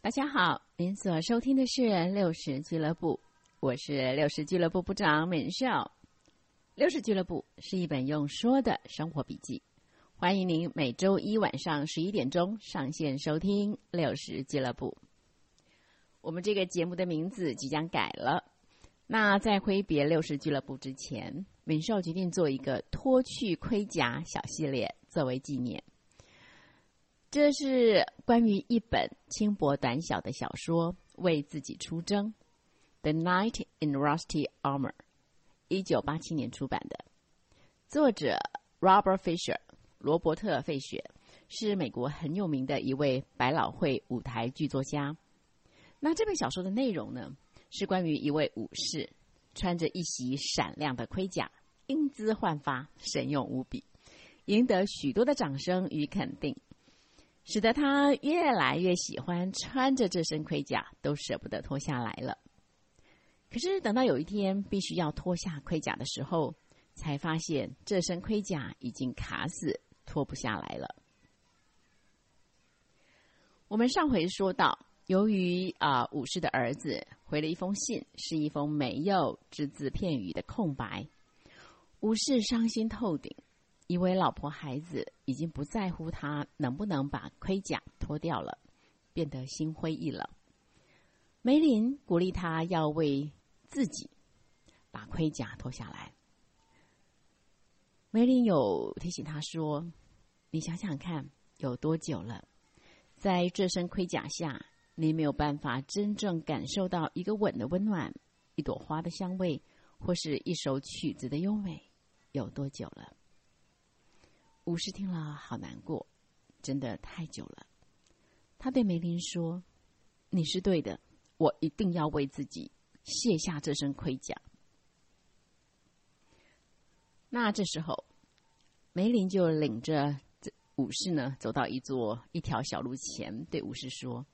大家好，您所收听的是六十俱乐部，我是六十俱乐部部长敏少。六十俱乐部是一本用说的生活笔记，欢迎您每周一晚上十一点钟上线收听六十俱乐部。我们这个节目的名字即将改了，那在挥别六十俱乐部之前，敏少决定做一个脱去盔甲小系列作为纪念。这是关于一本轻薄短小的小说《为自己出征》，The Knight in Rusty Armor，一九八七年出版的。作者 Robert Fisher，罗伯特·费雪，是美国很有名的一位百老汇舞台剧作家。那这本小说的内容呢，是关于一位武士穿着一袭闪亮的盔甲，英姿焕发，神勇无比，赢得许多的掌声与肯定。使得他越来越喜欢穿着这身盔甲，都舍不得脱下来了。可是等到有一天必须要脱下盔甲的时候，才发现这身盔甲已经卡死，脱不下来了。我们上回说到，由于啊武士的儿子回了一封信，是一封没有只字片语的空白，武士伤心透顶。以为老婆孩子已经不在乎他能不能把盔甲脱掉了，变得心灰意冷。梅林鼓励他要为自己把盔甲脱下来。梅林有提醒他说：“你想想看，有多久了，在这身盔甲下，你没有办法真正感受到一个吻的温暖，一朵花的香味，或是一首曲子的优美，有多久了？”武士听了，好难过，真的太久了。他对梅林说：“你是对的，我一定要为自己卸下这身盔甲。”那这时候，梅林就领着这武士呢，走到一座一条小路前，对武士说：“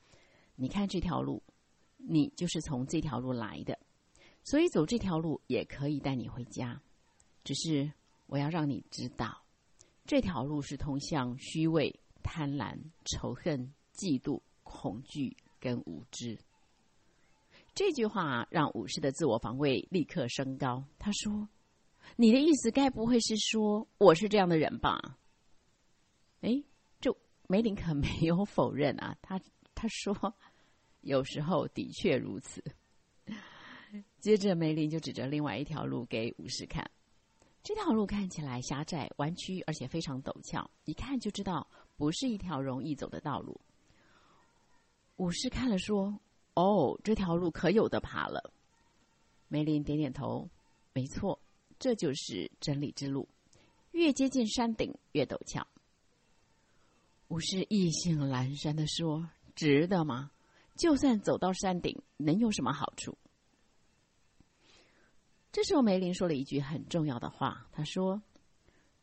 你看这条路，你就是从这条路来的，所以走这条路也可以带你回家。只是我要让你知道。”这条路是通向虚伪、贪婪、仇恨、嫉妒、恐惧跟无知。这句话让武士的自我防卫立刻升高。他说：“你的意思该不会是说我是这样的人吧？”哎，这梅林可没有否认啊。他他说：“有时候的确如此。”接着梅林就指着另外一条路给武士看。这条路看起来狭窄、弯曲，而且非常陡峭，一看就知道不是一条容易走的道路。武士看了说：“哦，这条路可有的爬了。”梅林点点头：“没错，这就是真理之路，越接近山顶越陡峭。”武士意兴阑珊的说：“值得吗？就算走到山顶，能有什么好处？”这时候，梅林说了一句很重要的话。他说：“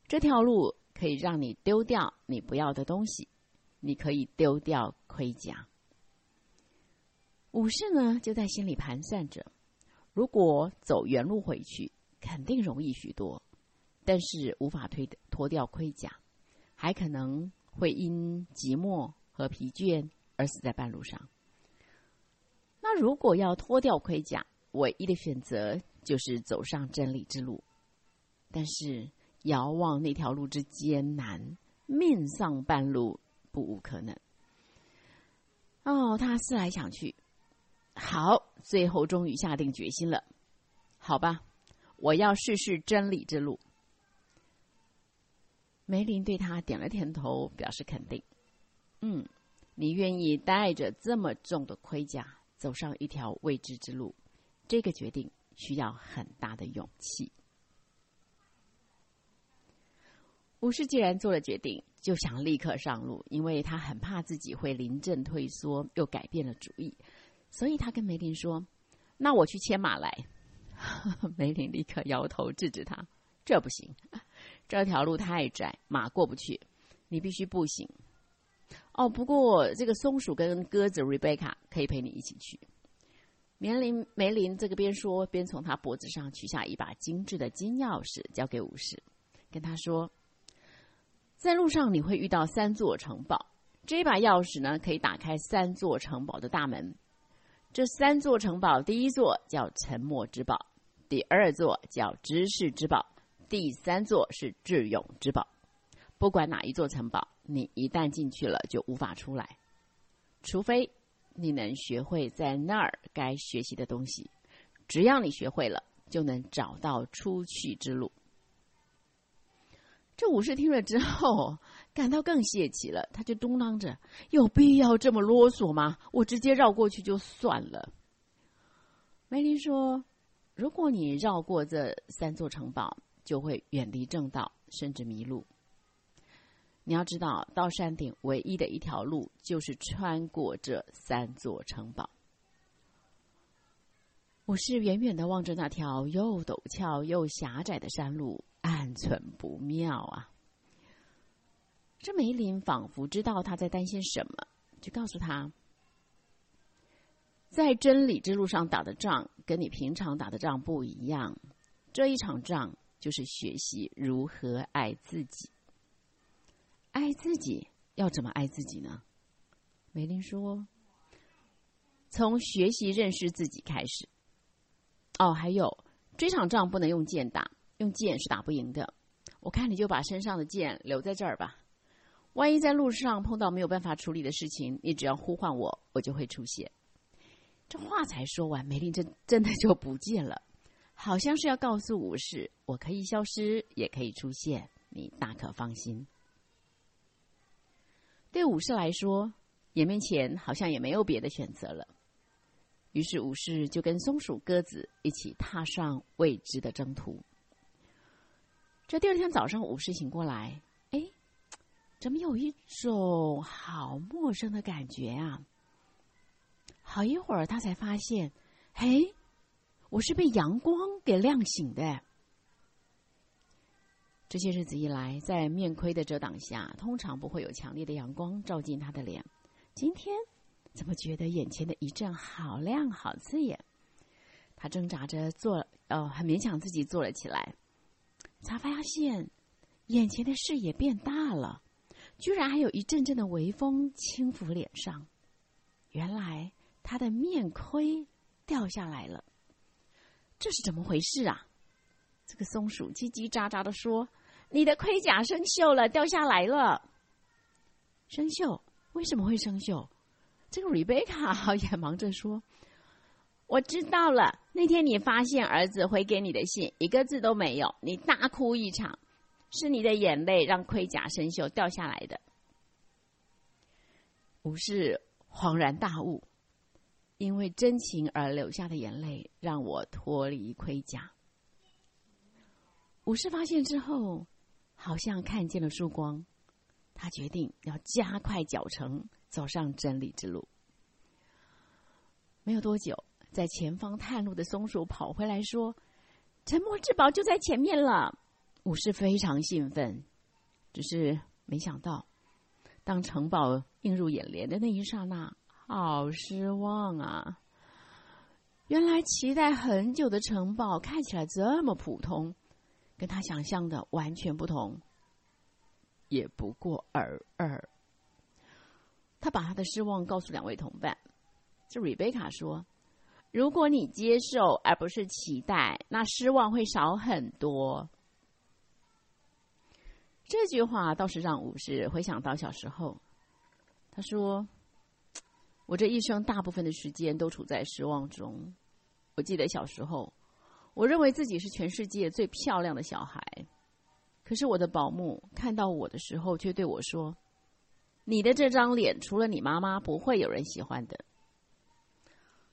这条路可以让你丢掉你不要的东西，你可以丢掉盔甲。”武士呢，就在心里盘算着：如果走原路回去，肯定容易许多，但是无法推脱掉盔甲，还可能会因寂寞和疲倦而死在半路上。那如果要脱掉盔甲，唯一的选择。就是走上真理之路，但是遥望那条路之艰难，命丧半路不无可能。哦，他思来想去，好，最后终于下定决心了。好吧，我要试试真理之路。梅林对他点了点头，表示肯定。嗯，你愿意带着这么重的盔甲走上一条未知之路？这个决定。需要很大的勇气。武士既然做了决定，就想立刻上路，因为他很怕自己会临阵退缩，又改变了主意。所以他跟梅林说：“那我去牵马来。”梅林立刻摇头制止他：“这不行，这条路太窄，马过不去，你必须步行。”哦，不过这个松鼠跟鸽子 Rebecca 可以陪你一起去。梅林梅林这个边说边从他脖子上取下一把精致的金钥匙，交给武士，跟他说：“在路上你会遇到三座城堡，这把钥匙呢，可以打开三座城堡的大门。这三座城堡，第一座叫沉默之宝，第二座叫知识之宝，第三座是智勇之宝。不管哪一座城堡，你一旦进去了，就无法出来，除非你能学会在那儿该学习的东西。只要你学会了，就能找到出去之路。这武士听了之后，感到更泄气了。他就嘟囔着：“有必要这么啰嗦吗？我直接绕过去就算了。”梅林说：“如果你绕过这三座城堡，就会远离正道，甚至迷路。你要知道，到山顶唯一的一条路就是穿过这三座城堡。”我是远远的望着那条又陡峭又狭窄的山路。暗存不妙啊！这梅林仿佛知道他在担心什么，就告诉他：在真理之路上打的仗，跟你平常打的仗不一样。这一场仗就是学习如何爱自己。爱自己要怎么爱自己呢？梅林说：从学习认识自己开始。哦，还有这场仗不能用剑打。用剑是打不赢的，我看你就把身上的剑留在这儿吧。万一在路上碰到没有办法处理的事情，你只要呼唤我，我就会出现。这话才说完，梅林真真的就不见了，好像是要告诉武士，我可以消失，也可以出现，你大可放心。对武士来说，眼面前好像也没有别的选择了，于是武士就跟松鼠、鸽子一起踏上未知的征途。这第二天早上，武士醒过来，哎，怎么有一种好陌生的感觉啊？好一会儿，他才发现，嘿，我是被阳光给亮醒的。这些日子以来，在面盔的遮挡下，通常不会有强烈的阳光照进他的脸。今天怎么觉得眼前的一阵好亮、好刺眼？他挣扎着坐，哦，很勉强自己坐了起来。才发现，眼前的视野变大了，居然还有一阵阵的微风轻拂脸上。原来他的面盔掉下来了，这是怎么回事啊？这个松鼠叽叽喳喳的说：“你的盔甲生锈了，掉下来了。”生锈？为什么会生锈？这个瑞贝卡也忙着说。我知道了，那天你发现儿子回给你的信一个字都没有，你大哭一场，是你的眼泪让盔甲生锈掉下来的。武士恍然大悟，因为真情而流下的眼泪让我脱离盔甲。武士发现之后，好像看见了曙光，他决定要加快脚程，走上真理之路。没有多久。在前方探路的松鼠跑回来说：“沉默之宝就在前面了。”武士非常兴奋，只是没想到，当城堡映入眼帘的那一刹那，好失望啊！原来期待很久的城堡看起来这么普通，跟他想象的完全不同，也不过尔尔。他把他的失望告诉两位同伴，这瑞贝卡说。如果你接受而不是期待，那失望会少很多。这句话倒是让武士回想到小时候。他说：“我这一生大部分的时间都处在失望中。我记得小时候，我认为自己是全世界最漂亮的小孩，可是我的保姆看到我的时候，却对我说：‘你的这张脸，除了你妈妈，不会有人喜欢的。’”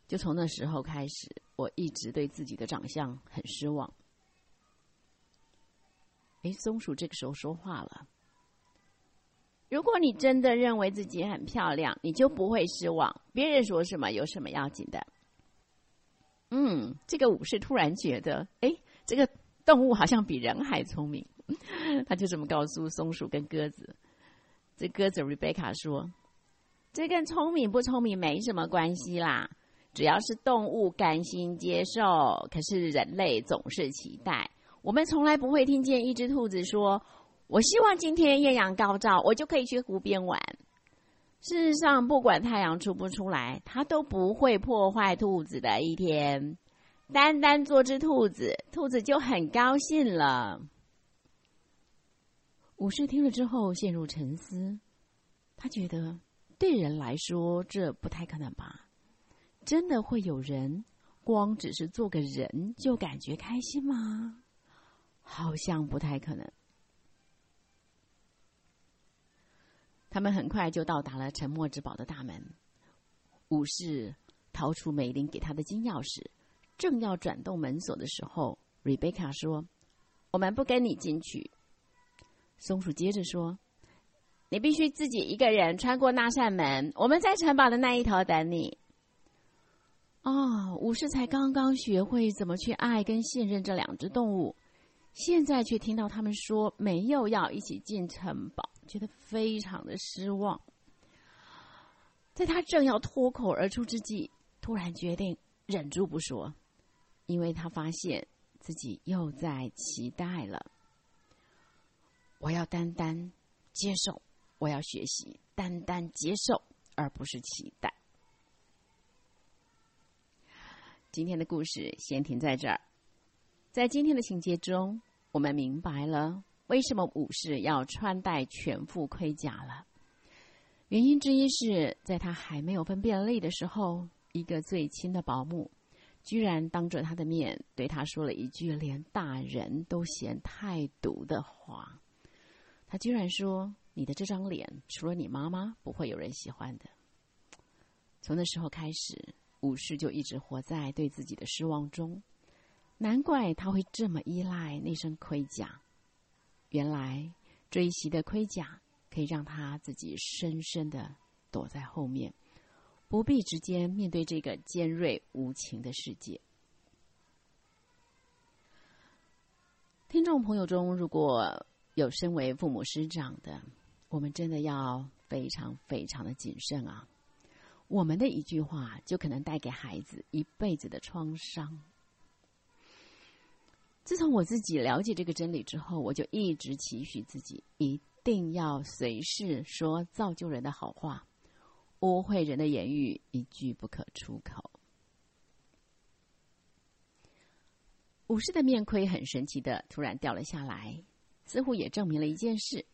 就从那时候开始，我一直对自己的长相很失望。哎，松鼠这个时候说话了：“如果你真的认为自己很漂亮，你就不会失望。别人说什么有什么要紧的？”嗯，这个武士突然觉得，哎，这个动物好像比人还聪明。他就这么告诉松鼠跟鸽子。这鸽子 Rebecca 说：“这跟聪明不聪明没什么关系啦。”只要是动物甘心接受，可是人类总是期待。我们从来不会听见一只兔子说：“我希望今天艳阳高照，我就可以去湖边玩。”事实上，不管太阳出不出来，它都不会破坏兔子的一天。单单做只兔子，兔子就很高兴了。武士听了之后陷入沉思，他觉得对人来说这不太可能吧？真的会有人光只是做个人就感觉开心吗？好像不太可能。他们很快就到达了沉默之堡的大门。武士掏出梅林给他的金钥匙，正要转动门锁的时候，瑞贝卡说：“我们不跟你进去。”松鼠接着说：“你必须自己一个人穿过那扇门，我们在城堡的那一头等你。”哦，武士才刚刚学会怎么去爱跟信任这两只动物，现在却听到他们说没有要一起进城堡。觉得非常的失望，在他正要脱口而出之际，突然决定忍住不说，因为他发现自己又在期待了。我要单单接受，我要学习单单接受，而不是期待。今天的故事先停在这儿，在今天的情节中，我们明白了。为什么武士要穿戴全副盔甲了？原因之一是在他还没有分辨类的时候，一个最亲的保姆居然当着他的面对他说了一句连大人都嫌太毒的话。他居然说：“你的这张脸，除了你妈妈，不会有人喜欢的。”从那时候开始，武士就一直活在对自己的失望中。难怪他会这么依赖那身盔甲。原来追袭的盔甲可以让他自己深深的躲在后面，不必直接面对这个尖锐无情的世界。听众朋友中，如果有身为父母师长的，我们真的要非常非常的谨慎啊！我们的一句话，就可能带给孩子一辈子的创伤。自从我自己了解这个真理之后，我就一直期许自己一定要随时说造就人的好话，污秽人的言语一句不可出口。武士的面盔很神奇的突然掉了下来，似乎也证明了一件事，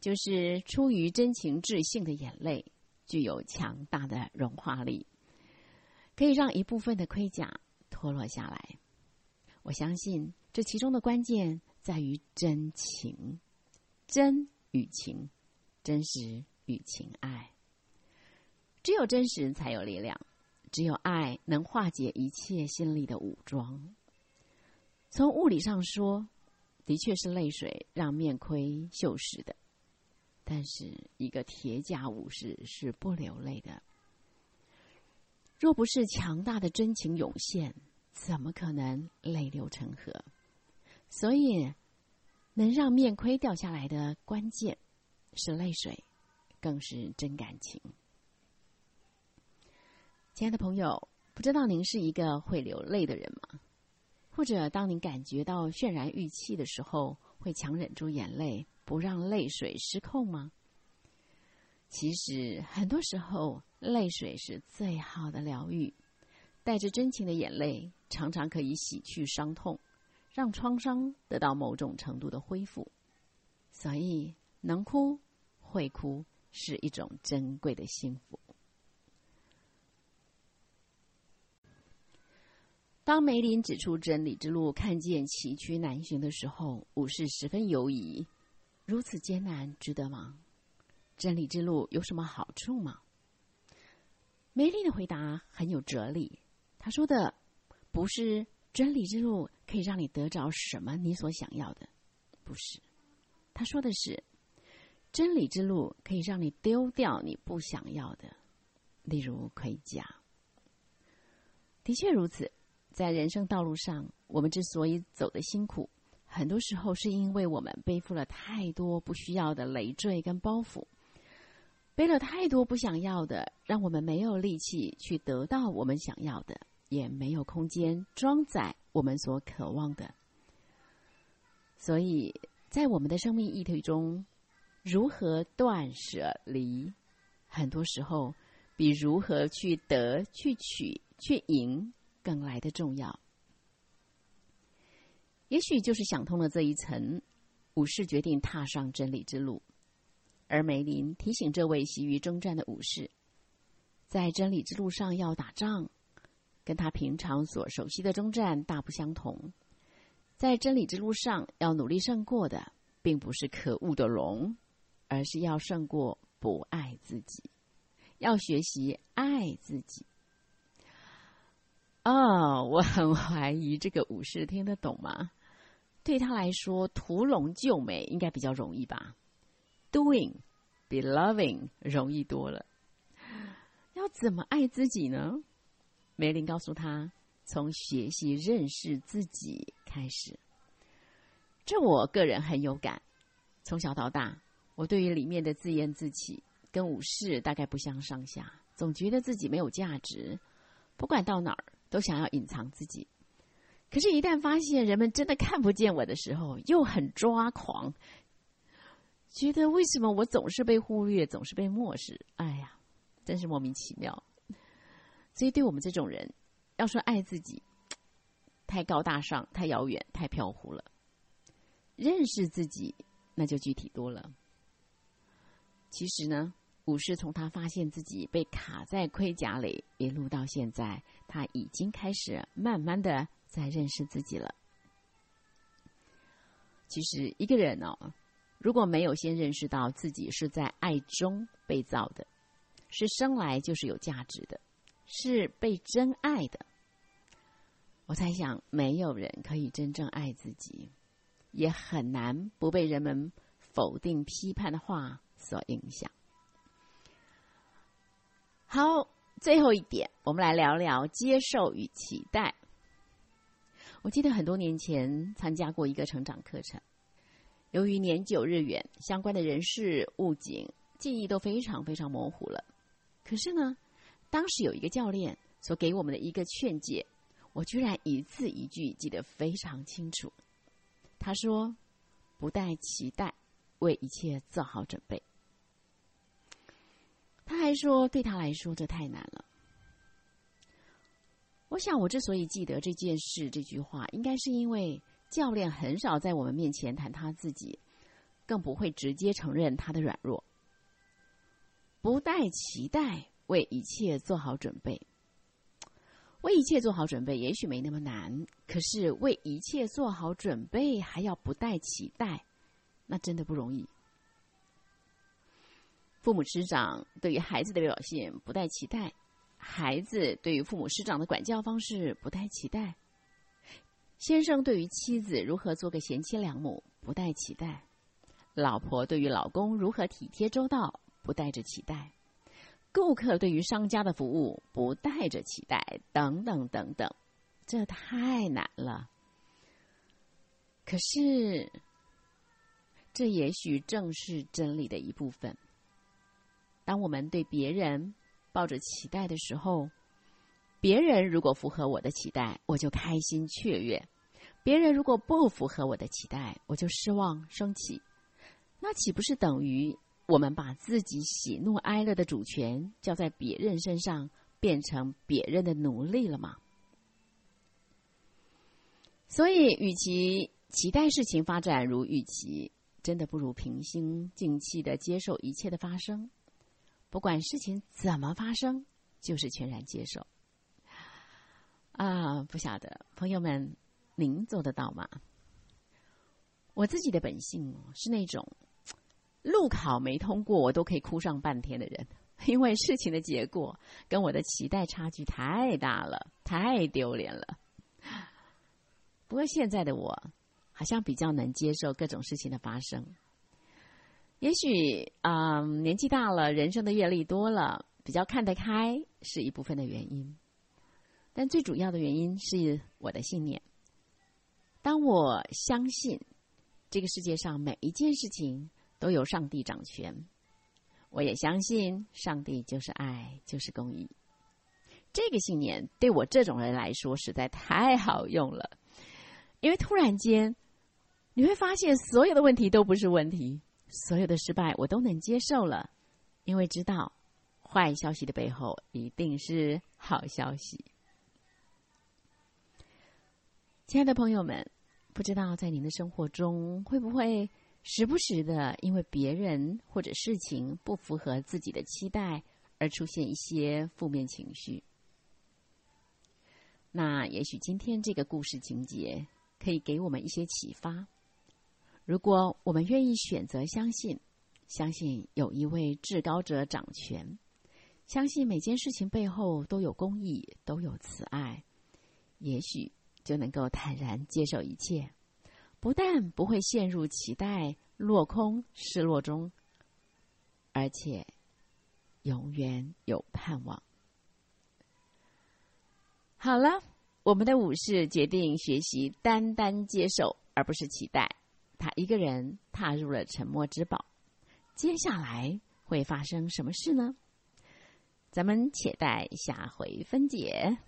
就是出于真情至性的眼泪具有强大的融化力，可以让一部分的盔甲脱落下来。我相信这其中的关键在于真情，真与情，真实与情爱。只有真实才有力量，只有爱能化解一切心里的武装。从物理上说，的确是泪水让面盔锈蚀的，但是一个铁甲武士是不流泪的。若不是强大的真情涌现。怎么可能泪流成河？所以，能让面盔掉下来的关键是泪水，更是真感情。亲爱的朋友，不知道您是一个会流泪的人吗？或者，当您感觉到渲然欲泣的时候，会强忍住眼泪，不让泪水失控吗？其实，很多时候，泪水是最好的疗愈。带着真情的眼泪，常常可以洗去伤痛，让创伤得到某种程度的恢复。所以，能哭会哭是一种珍贵的幸福。当梅林指出真理之路看见崎岖难行的时候，武士十分犹疑：如此艰难，值得吗？真理之路有什么好处吗？梅林的回答很有哲理。他说的不是真理之路可以让你得着什么你所想要的，不是。他说的是真理之路可以让你丢掉你不想要的，例如盔甲。的确如此，在人生道路上，我们之所以走得辛苦，很多时候是因为我们背负了太多不需要的累赘跟包袱，背了太多不想要的，让我们没有力气去得到我们想要的。也没有空间装载我们所渴望的，所以在我们的生命议题中，如何断舍离，很多时候比如何去得、去取、去赢更来的重要。也许就是想通了这一层，武士决定踏上真理之路。而梅林提醒这位习于征战的武士，在真理之路上要打仗，跟他平常所熟悉的征战大不相同。在真理之路上要努力胜过的，并不是可恶的龙，而是要胜过不爱自己，要学习爱自己。哦，我很怀疑这个武士听得懂吗？对他来说，屠龙救美应该比较容易吧？Doing 比 loving 容易多了。要怎么爱自己呢？梅林告诉他，从学习认识自己开始。这我个人很有感。从小到大，我对于里面的自厌自弃，跟武士大概不相上下，总觉得自己没有价值，不管到哪儿。都想要隐藏自己，可是，一旦发现人们真的看不见我的时候，又很抓狂，觉得为什么我总是被忽略，总是被漠视？哎呀，真是莫名其妙。所以，对我们这种人，要说爱自己，太高大上，太遥远，太飘忽了。认识自己，那就具体多了。其实呢。武士从他发现自己被卡在盔甲里一路到现在，他已经开始慢慢的在认识自己了。其实一个人哦，如果没有先认识到自己是在爱中被造的，是生来就是有价值的，是被真爱的，我猜想没有人可以真正爱自己，也很难不被人们否定批判的话所影响。好，最后一点，我们来聊聊接受与期待。我记得很多年前参加过一个成长课程，由于年久日远，相关的人事物景记忆都非常非常模糊了。可是呢，当时有一个教练所给我们的一个劝诫，我居然一字一句记得非常清楚。他说：“不带期待，为一切做好准备。”他还说：“对他来说，这太难了。”我想，我之所以记得这件事、这句话，应该是因为教练很少在我们面前谈他自己，更不会直接承认他的软弱。不带期待，为一切做好准备。为一切做好准备，也许没那么难，可是为一切做好准备，还要不带期待，那真的不容易。父母师长对于孩子的表现不带期待，孩子对于父母师长的管教方式不带期待，先生对于妻子如何做个贤妻良母不带期待，老婆对于老公如何体贴周到不带着期待，顾客对于商家的服务不带着期待，等等等等，这太难了。可是，这也许正是真理的一部分。当我们对别人抱着期待的时候，别人如果符合我的期待，我就开心雀跃；别人如果不符合我的期待，我就失望生气。那岂不是等于我们把自己喜怒哀乐的主权交在别人身上，变成别人的奴隶了吗？所以，与其期待事情发展如预期，真的不如平心静气的接受一切的发生。不管事情怎么发生，就是全然接受。啊，不晓得朋友们，您做得到吗？我自己的本性是那种路考没通过，我都可以哭上半天的人，因为事情的结果跟我的期待差距太大了，太丢脸了。不过现在的我，好像比较能接受各种事情的发生。也许啊，年纪大了，人生的阅历多了，比较看得开是一部分的原因。但最主要的原因是我的信念。当我相信这个世界上每一件事情都有上帝掌权，我也相信上帝就是爱，就是公义。这个信念对我这种人来说实在太好用了，因为突然间你会发现，所有的问题都不是问题。所有的失败我都能接受了，因为知道坏消息的背后一定是好消息。亲爱的朋友们，不知道在您的生活中会不会时不时的因为别人或者事情不符合自己的期待而出现一些负面情绪？那也许今天这个故事情节可以给我们一些启发。如果我们愿意选择相信，相信有一位至高者掌权，相信每件事情背后都有公义，都有慈爱，也许。就能够坦然接受一切，不但不会陷入期待落空失落中，而且永远有盼望。好了，我们的武士决定学习单单接受，而不是期待。他一个人踏入了沉默之堡，接下来会发生什么事呢？咱们且待下回分解。